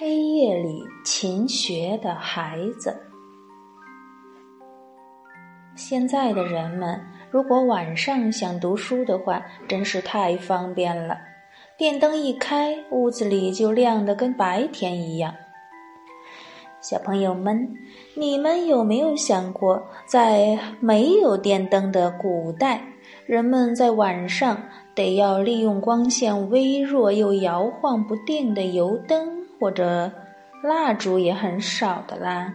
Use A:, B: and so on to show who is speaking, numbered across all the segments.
A: 黑夜里勤学的孩子。现在的人们，如果晚上想读书的话，真是太方便了。电灯一开，屋子里就亮得跟白天一样。小朋友们，你们有没有想过，在没有电灯的古代，人们在晚上得要利用光线微弱又摇晃不定的油灯？或者蜡烛也很少的啦，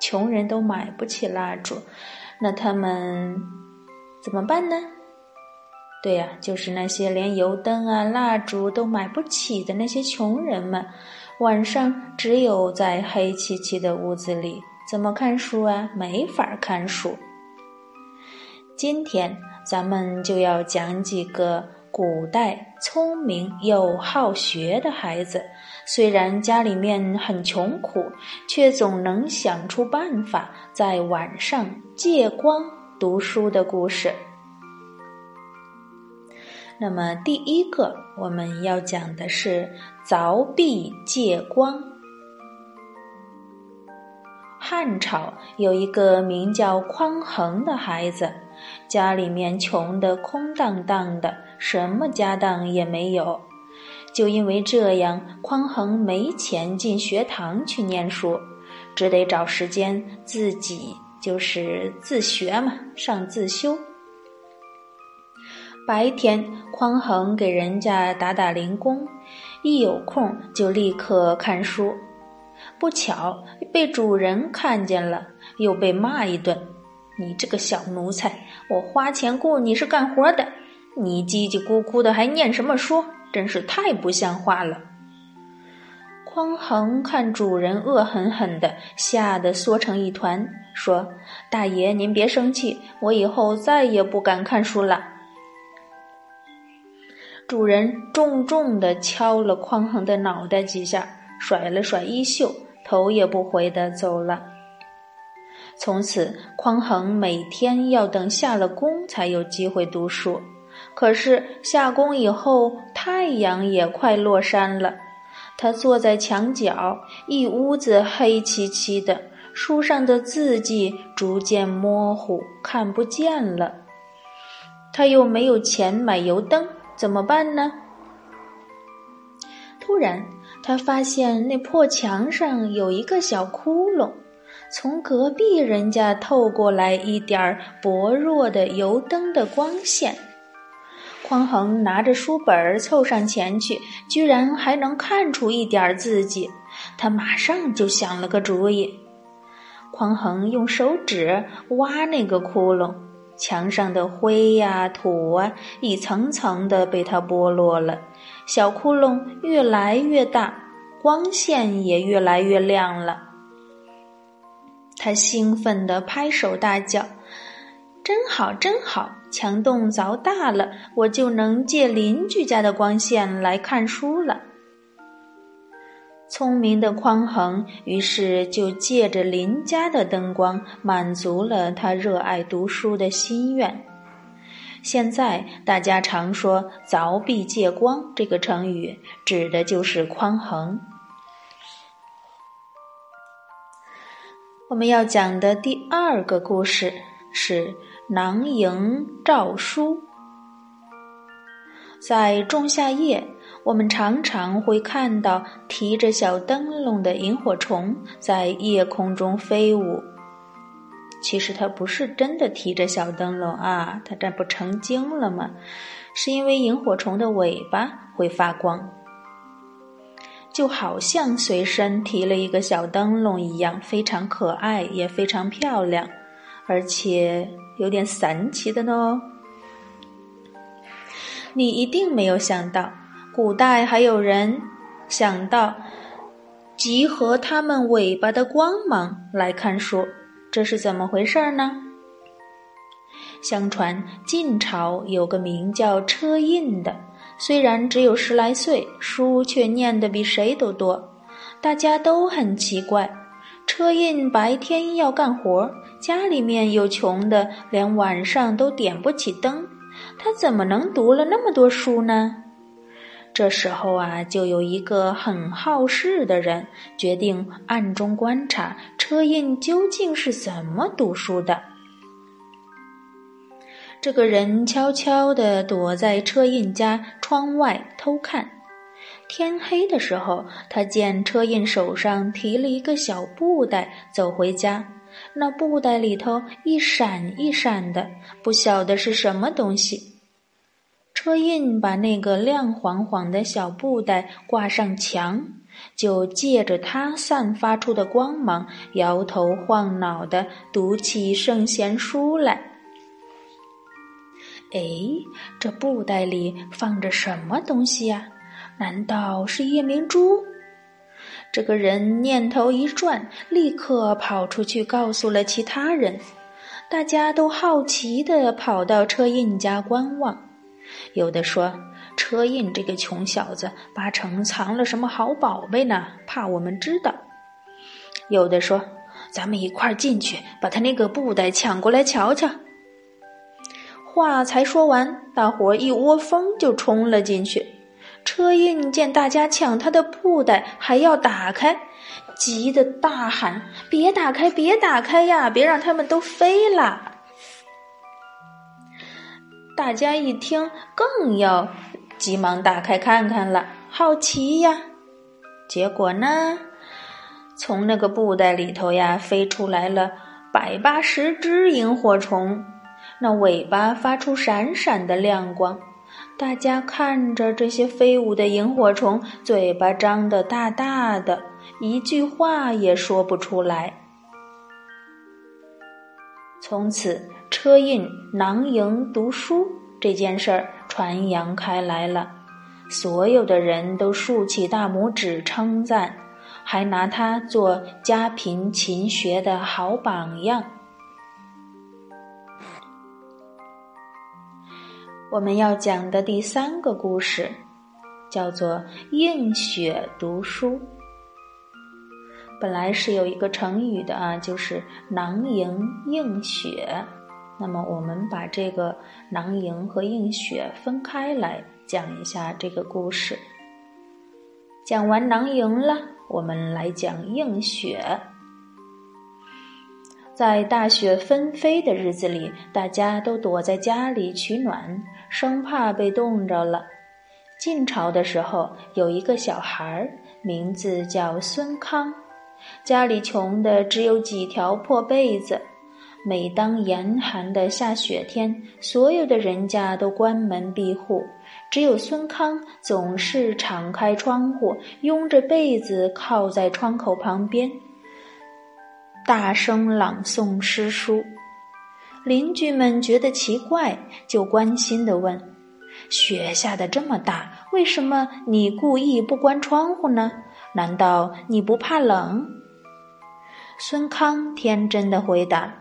A: 穷人都买不起蜡烛，那他们怎么办呢？对呀，就是那些连油灯啊、蜡烛都买不起的那些穷人们，晚上只有在黑漆漆的屋子里，怎么看书啊？没法看书。今天咱们就要讲几个。古代聪明又好学的孩子，虽然家里面很穷苦，却总能想出办法在晚上借光读书的故事。那么，第一个我们要讲的是凿壁借光。汉朝有一个名叫匡衡的孩子，家里面穷得空荡荡的。什么家当也没有，就因为这样，匡衡没钱进学堂去念书，只得找时间自己就是自学嘛，上自修。白天，匡衡给人家打打零工，一有空就立刻看书。不巧被主人看见了，又被骂一顿：“你这个小奴才，我花钱雇你是干活的。”你叽叽咕咕的还念什么书？真是太不像话了！匡衡看主人恶狠狠的，吓得缩成一团，说：“大爷，您别生气，我以后再也不敢看书了。”主人重重的敲了匡衡的脑袋几下，甩了甩衣袖，头也不回的走了。从此，匡衡每天要等下了工才有机会读书。可是下工以后，太阳也快落山了。他坐在墙角，一屋子黑漆漆的，书上的字迹逐渐模糊，看不见了。他又没有钱买油灯，怎么办呢？突然，他发现那破墙上有一个小窟窿，从隔壁人家透过来一点薄弱的油灯的光线。匡衡拿着书本凑上前去，居然还能看出一点字迹。他马上就想了个主意。匡衡用手指挖那个窟窿，墙上的灰呀、土啊，一层层的被他剥落了。小窟窿越来越大，光线也越来越亮了。他兴奋地拍手大叫。真好，真好！墙洞凿大了，我就能借邻居家的光线来看书了。聪明的匡衡于是就借着邻家的灯光，满足了他热爱读书的心愿。现在大家常说“凿壁借光”这个成语，指的就是匡衡。我们要讲的第二个故事是。囊萤照书，在仲夏夜，我们常常会看到提着小灯笼的萤火虫在夜空中飞舞。其实它不是真的提着小灯笼啊，它这不成精了吗？是因为萤火虫的尾巴会发光，就好像随身提了一个小灯笼一样，非常可爱，也非常漂亮，而且。有点神奇的呢，你一定没有想到，古代还有人想到集合它们尾巴的光芒来看书，这是怎么回事呢？相传晋朝有个名叫车胤的，虽然只有十来岁，书却念得比谁都多，大家都很奇怪。车胤白天要干活，家里面又穷的连晚上都点不起灯，他怎么能读了那么多书呢？这时候啊，就有一个很好事的人决定暗中观察车胤究竟是怎么读书的。这个人悄悄地躲在车胤家窗外偷看。天黑的时候，他见车胤手上提了一个小布袋走回家，那布袋里头一闪一闪的，不晓得是什么东西。车胤把那个亮晃晃的小布袋挂上墙，就借着它散发出的光芒，摇头晃脑的读起圣贤书来。哎，这布袋里放着什么东西呀？难道是夜明珠？这个人念头一转，立刻跑出去告诉了其他人。大家都好奇的跑到车胤家观望。有的说，车胤这个穷小子八成藏了什么好宝贝呢，怕我们知道。有的说，咱们一块儿进去，把他那个布袋抢过来瞧瞧。话才说完，大伙一窝蜂就冲了进去。车胤见大家抢他的布袋，还要打开，急得大喊：“别打开，别打开呀，别让他们都飞了！”大家一听，更要急忙打开看看了，好奇呀。结果呢，从那个布袋里头呀，飞出来了百八十只萤火虫，那尾巴发出闪闪的亮光。大家看着这些飞舞的萤火虫，嘴巴张得大大的，一句话也说不出来。从此。车胤囊萤读书这件事儿传扬开来了，所有的人都竖起大拇指称赞，还拿他做家贫勤学的好榜样。我们要讲的第三个故事，叫做“映雪读书”。本来是有一个成语的啊，就是“囊萤映雪”。那么，我们把这个囊萤和映雪分开来讲一下这个故事。讲完囊萤了，我们来讲映雪。在大雪纷飞的日子里，大家都躲在家里取暖，生怕被冻着了。晋朝的时候，有一个小孩儿，名字叫孙康，家里穷的只有几条破被子。每当严寒的下雪天，所有的人家都关门闭户，只有孙康总是敞开窗户，拥着被子靠在窗口旁边，大声朗诵诗书。邻居们觉得奇怪，就关心地问：“雪下的这么大，为什么你故意不关窗户呢？难道你不怕冷？”孙康天真的回答：“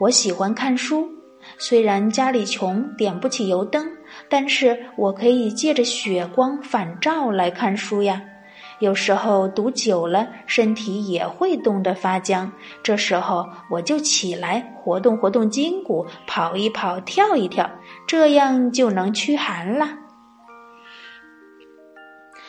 A: 我喜欢看书，虽然家里穷，点不起油灯，但是我可以借着雪光反照来看书呀。有时候读久了，身体也会冻得发僵，这时候我就起来活动活动筋骨，跑一跑，跳一跳，这样就能驱寒了。”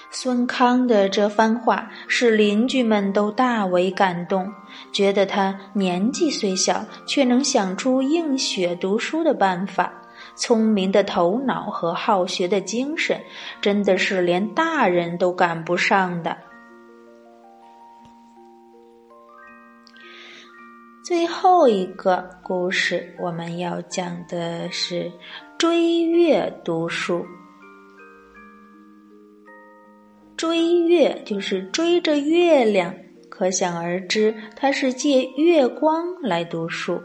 A: 孙康的这番话使邻居们都大为感动，觉得他年纪虽小，却能想出映雪读书的办法，聪明的头脑和好学的精神，真的是连大人都赶不上的。最后一个故事，我们要讲的是追月读书。追月就是追着月亮，可想而知，他是借月光来读书。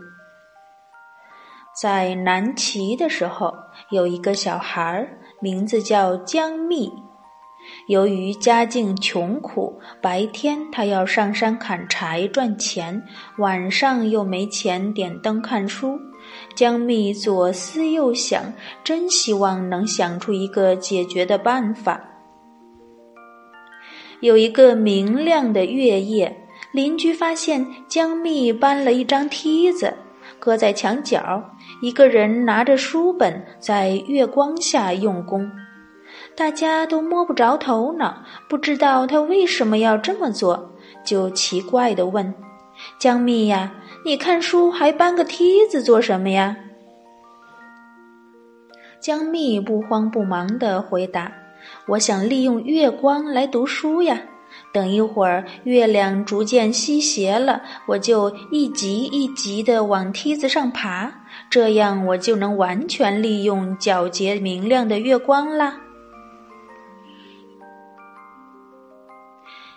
A: 在南齐的时候，有一个小孩儿，名字叫江密。由于家境穷苦，白天他要上山砍柴赚钱，晚上又没钱点灯看书。江密左思右想，真希望能想出一个解决的办法。有一个明亮的月夜，邻居发现江密搬了一张梯子，搁在墙角，一个人拿着书本在月光下用功。大家都摸不着头脑，不知道他为什么要这么做，就奇怪的问：“江蜜呀，你看书还搬个梯子做什么呀？”江蜜不慌不忙的回答：“我想利用月光来读书呀。等一会儿月亮逐渐西斜了，我就一级一级的往梯子上爬，这样我就能完全利用皎洁明亮的月光啦。”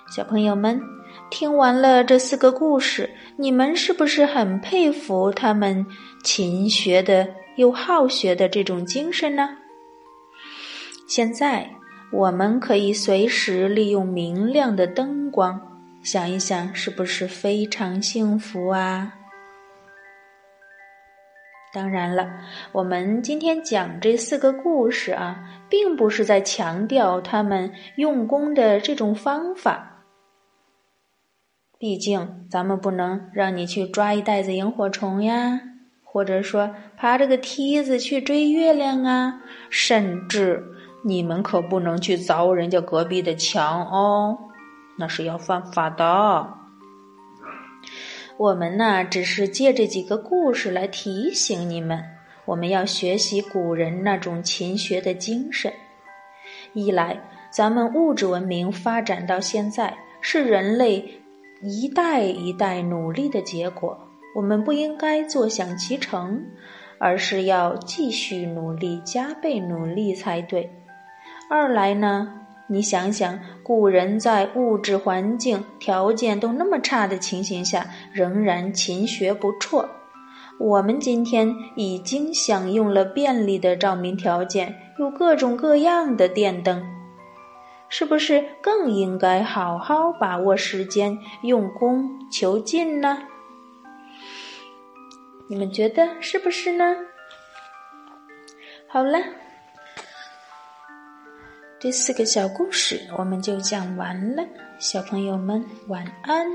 A: 小朋友们，听完了这四个故事，你们是不是很佩服他们勤学的？又好学的这种精神呢？现在我们可以随时利用明亮的灯光，想一想，是不是非常幸福啊？当然了，我们今天讲这四个故事啊，并不是在强调他们用功的这种方法。毕竟，咱们不能让你去抓一袋子萤火虫呀。或者说爬这个梯子去追月亮啊，甚至你们可不能去凿人家隔壁的墙哦，那是要犯法的。我们呢，只是借这几个故事来提醒你们，我们要学习古人那种勤学的精神。一来，咱们物质文明发展到现在，是人类一代一代努力的结果。我们不应该坐享其成，而是要继续努力，加倍努力才对。二来呢，你想想，古人在物质环境条件都那么差的情形下，仍然勤学不辍。我们今天已经享用了便利的照明条件，有各种各样的电灯，是不是更应该好好把握时间，用功求进呢？你们觉得是不是呢？好了，这四个小故事我们就讲完了，小朋友们晚安。